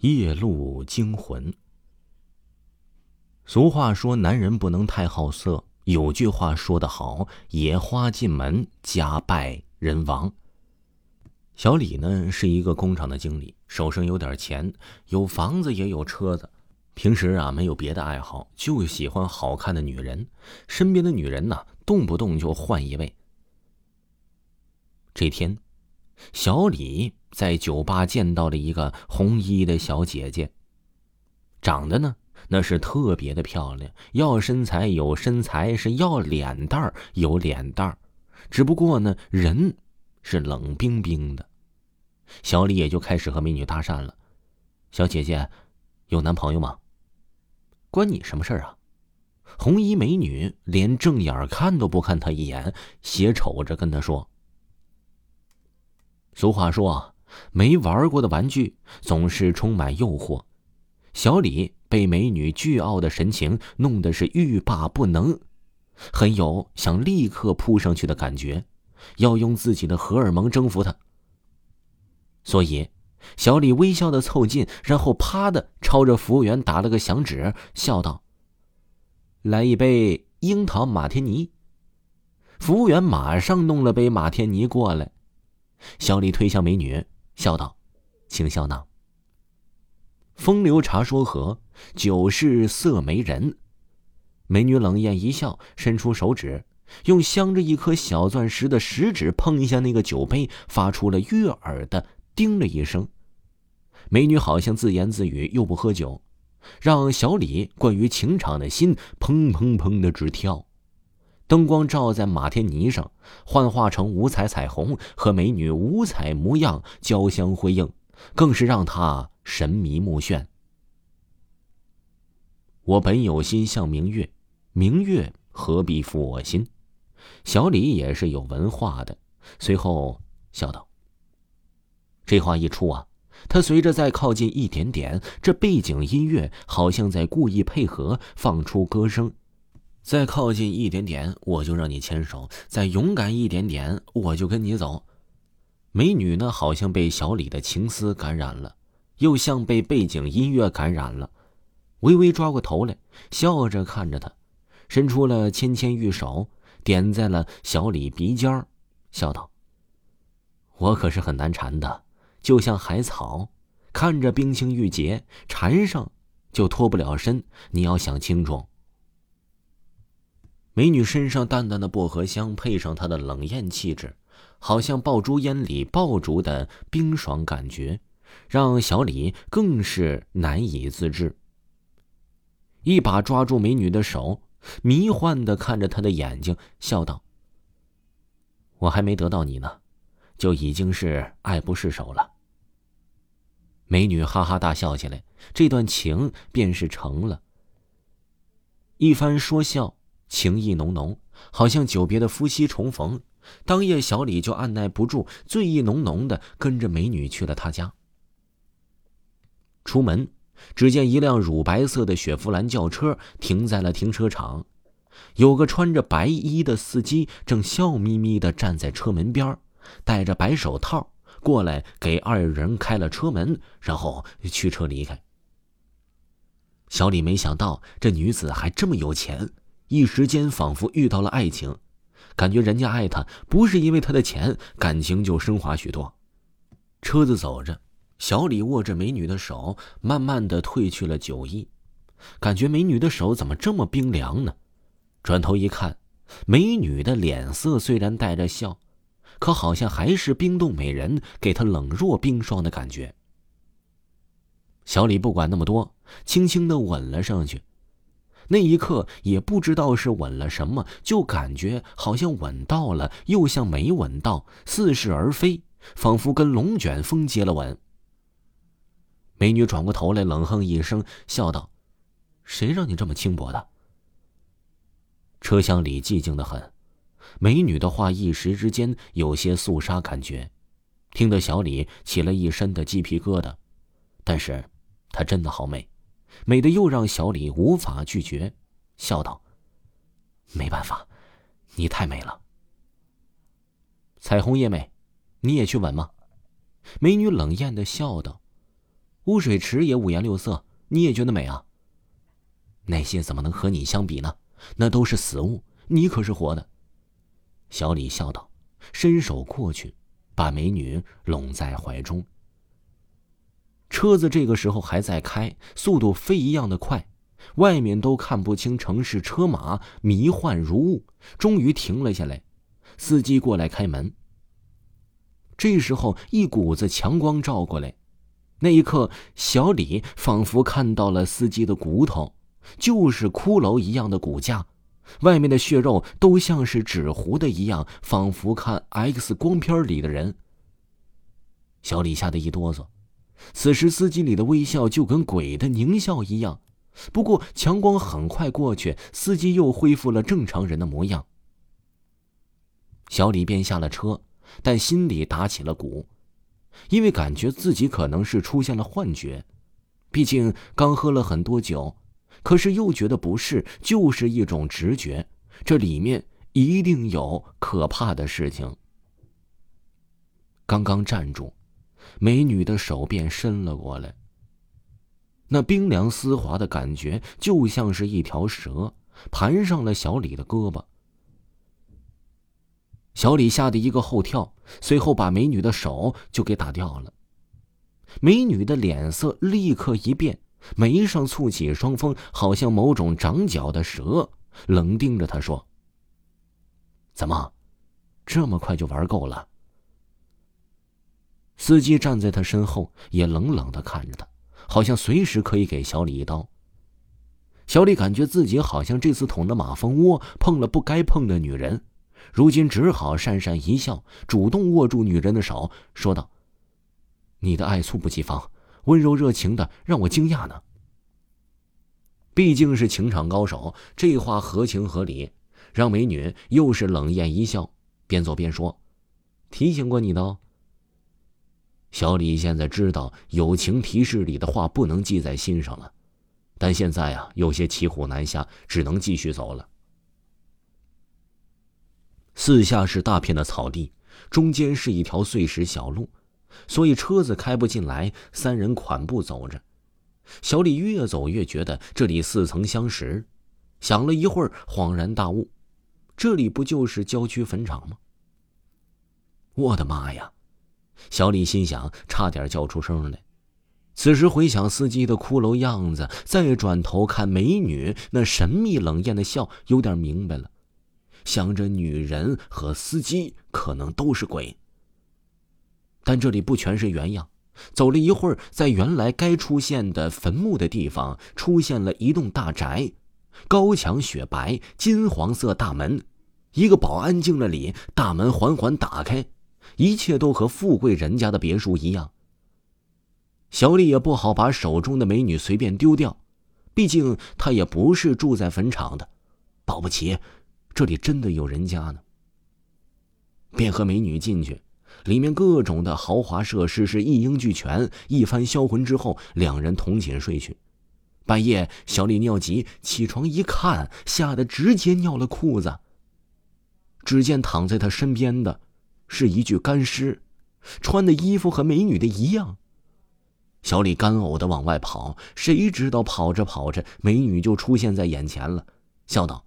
夜路惊魂。俗话说：“男人不能太好色。”有句话说得好：“野花进门，家败人亡。”小李呢是一个工厂的经理，手上有点钱，有房子也有车子。平时啊没有别的爱好，就喜欢好看的女人。身边的女人呢，动不动就换一位。这天，小李。在酒吧见到了一个红衣的小姐姐，长得呢那是特别的漂亮，要身材有身材，是要脸蛋儿有脸蛋儿，只不过呢人是冷冰冰的。小李也就开始和美女搭讪了：“小姐姐，有男朋友吗？关你什么事儿啊？”红衣美女连正眼看都不看他一眼，斜瞅着跟他说：“俗话说。”没玩过的玩具总是充满诱惑，小李被美女倨傲的神情弄得是欲罢不能，很有想立刻扑上去的感觉，要用自己的荷尔蒙征服她。所以，小李微笑的凑近，然后啪的朝着服务员打了个响指，笑道：“来一杯樱桃马天尼。”服务员马上弄了杯马天尼过来，小李推向美女。笑道：“请笑纳。”风流茶说和，酒是色媒人。美女冷艳一笑，伸出手指，用镶着一颗小钻石的食指碰一下那个酒杯，发出了悦耳的“叮”了一声。美女好像自言自语，又不喝酒，让小李关于情场的心砰砰砰的直跳。灯光照在马天尼上，幻化成五彩彩虹，和美女五彩模样交相辉映，更是让他神迷目眩。我本有心向明月，明月何必负我心？小李也是有文化的，随后笑道：“这话一出啊，他随着再靠近一点点，这背景音乐好像在故意配合，放出歌声。”再靠近一点点，我就让你牵手；再勇敢一点点，我就跟你走。美女呢，好像被小李的情思感染了，又像被背景音乐感染了，微微抓过头来，笑着看着他，伸出了纤纤玉手，点在了小李鼻尖儿笑道：“我可是很难缠的，就像海草，看着冰清玉洁，缠上就脱不了身。你要想清楚。”美女身上淡淡的薄荷香，配上她的冷艳气质，好像爆竹烟里爆竹的冰爽感觉，让小李更是难以自制。一把抓住美女的手，迷幻的看着她的眼睛，笑道：“我还没得到你呢，就已经是爱不释手了。”美女哈哈大笑起来，这段情便是成了。一番说笑。情意浓浓，好像久别的夫妻重逢。当夜，小李就按耐不住，醉意浓浓的跟着美女去了他家。出门，只见一辆乳白色的雪佛兰轿车停在了停车场，有个穿着白衣的司机正笑眯眯的站在车门边，戴着白手套过来给二人开了车门，然后驱车离开。小李没想到这女子还这么有钱。一时间仿佛遇到了爱情，感觉人家爱他不是因为他的钱，感情就升华许多。车子走着，小李握着美女的手，慢慢的褪去了酒意，感觉美女的手怎么这么冰凉呢？转头一看，美女的脸色虽然带着笑，可好像还是冰冻美人，给他冷若冰霜的感觉。小李不管那么多，轻轻的吻了上去。那一刻也不知道是吻了什么，就感觉好像吻到了，又像没吻到，似是而非，仿佛跟龙卷风接了吻。美女转过头来，冷哼一声，笑道：“谁让你这么轻薄的？”车厢里寂静的很，美女的话一时之间有些肃杀感觉，听得小李起了一身的鸡皮疙瘩。但是，她真的好美。美的又让小李无法拒绝，笑道：“没办法，你太美了。”彩虹叶美，你也去吻吗？美女冷艳的笑道：“污水池也五颜六色，你也觉得美啊？那些怎么能和你相比呢？那都是死物，你可是活的。小李笑道，伸手过去，把美女拢在怀中。车子这个时候还在开，速度飞一样的快，外面都看不清城市车马，迷幻如雾。终于停了下来，司机过来开门。这时候，一股子强光照过来，那一刻，小李仿佛看到了司机的骨头，就是骷髅一样的骨架，外面的血肉都像是纸糊的一样，仿佛看 X 光片里的人。小李吓得一哆嗦。此时，司机里的微笑就跟鬼的狞笑一样。不过，强光很快过去，司机又恢复了正常人的模样。小李便下了车，但心里打起了鼓，因为感觉自己可能是出现了幻觉。毕竟刚喝了很多酒，可是又觉得不是，就是一种直觉，这里面一定有可怕的事情。刚刚站住。美女的手便伸了过来，那冰凉丝滑的感觉就像是一条蛇盘上了小李的胳膊。小李吓得一个后跳，随后把美女的手就给打掉了。美女的脸色立刻一变，眉上蹙起双峰，好像某种长角的蛇，冷盯着他说：“怎么，这么快就玩够了？”司机站在他身后，也冷冷的看着他，好像随时可以给小李一刀。小李感觉自己好像这次捅了马蜂窝，碰了不该碰的女人，如今只好讪讪一笑，主动握住女人的手，说道：“你的爱猝不及防，温柔热情的让我惊讶呢。毕竟是情场高手，这话合情合理，让美女又是冷艳一笑，边走边说：‘提醒过你的哦。’”小李现在知道友情提示里的话不能记在心上了，但现在啊，有些骑虎难下，只能继续走了。四下是大片的草地，中间是一条碎石小路，所以车子开不进来。三人款步走着，小李越走越觉得这里似曾相识，想了一会儿，恍然大悟：这里不就是郊区坟场吗？我的妈呀！小李心想，差点叫出声来。此时回想司机的骷髅样子，再转头看美女那神秘冷艳的笑，有点明白了。想着女人和司机可能都是鬼，但这里不全是原样。走了一会儿，在原来该出现的坟墓的地方，出现了一栋大宅，高墙雪白，金黄色大门。一个保安进了里，大门缓缓打开。一切都和富贵人家的别墅一样。小李也不好把手中的美女随便丢掉，毕竟他也不是住在坟场的，保不齐这里真的有人家呢。便和美女进去，里面各种的豪华设施是一应俱全。一番销魂之后，两人同寝睡去。半夜，小李尿急，起床一看，吓得直接尿了裤子。只见躺在他身边的。是一具干尸，穿的衣服和美女的一样。小李干呕的往外跑，谁知道跑着跑着，美女就出现在眼前了，笑道：“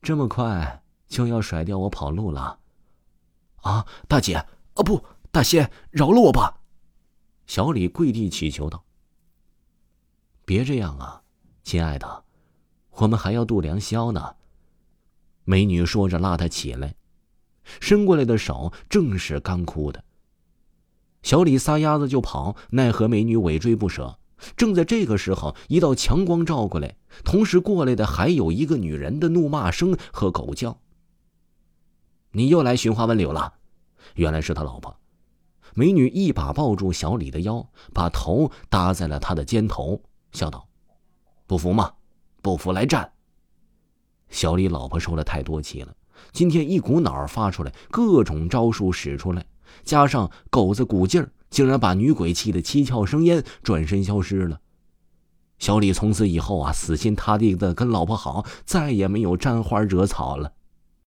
这么快就要甩掉我跑路了？”啊，大姐，啊不，大仙，饶了我吧！小李跪地祈求道：“别这样啊，亲爱的，我们还要度良宵呢。”美女说着拉他起来。伸过来的手正是干枯的。小李撒丫子就跑，奈何美女尾追不舍。正在这个时候，一道强光照过来，同时过来的还有一个女人的怒骂声和狗叫。你又来寻花问柳了？原来是他老婆。美女一把抱住小李的腰，把头搭在了他的肩头，笑道：“不服吗？不服来战。”小李老婆受了太多气了。今天一股脑发出来，各种招数使出来，加上狗子鼓劲儿，竟然把女鬼气得七窍生烟，转身消失了。小李从此以后啊，死心塌地的跟老婆好，再也没有沾花惹草了。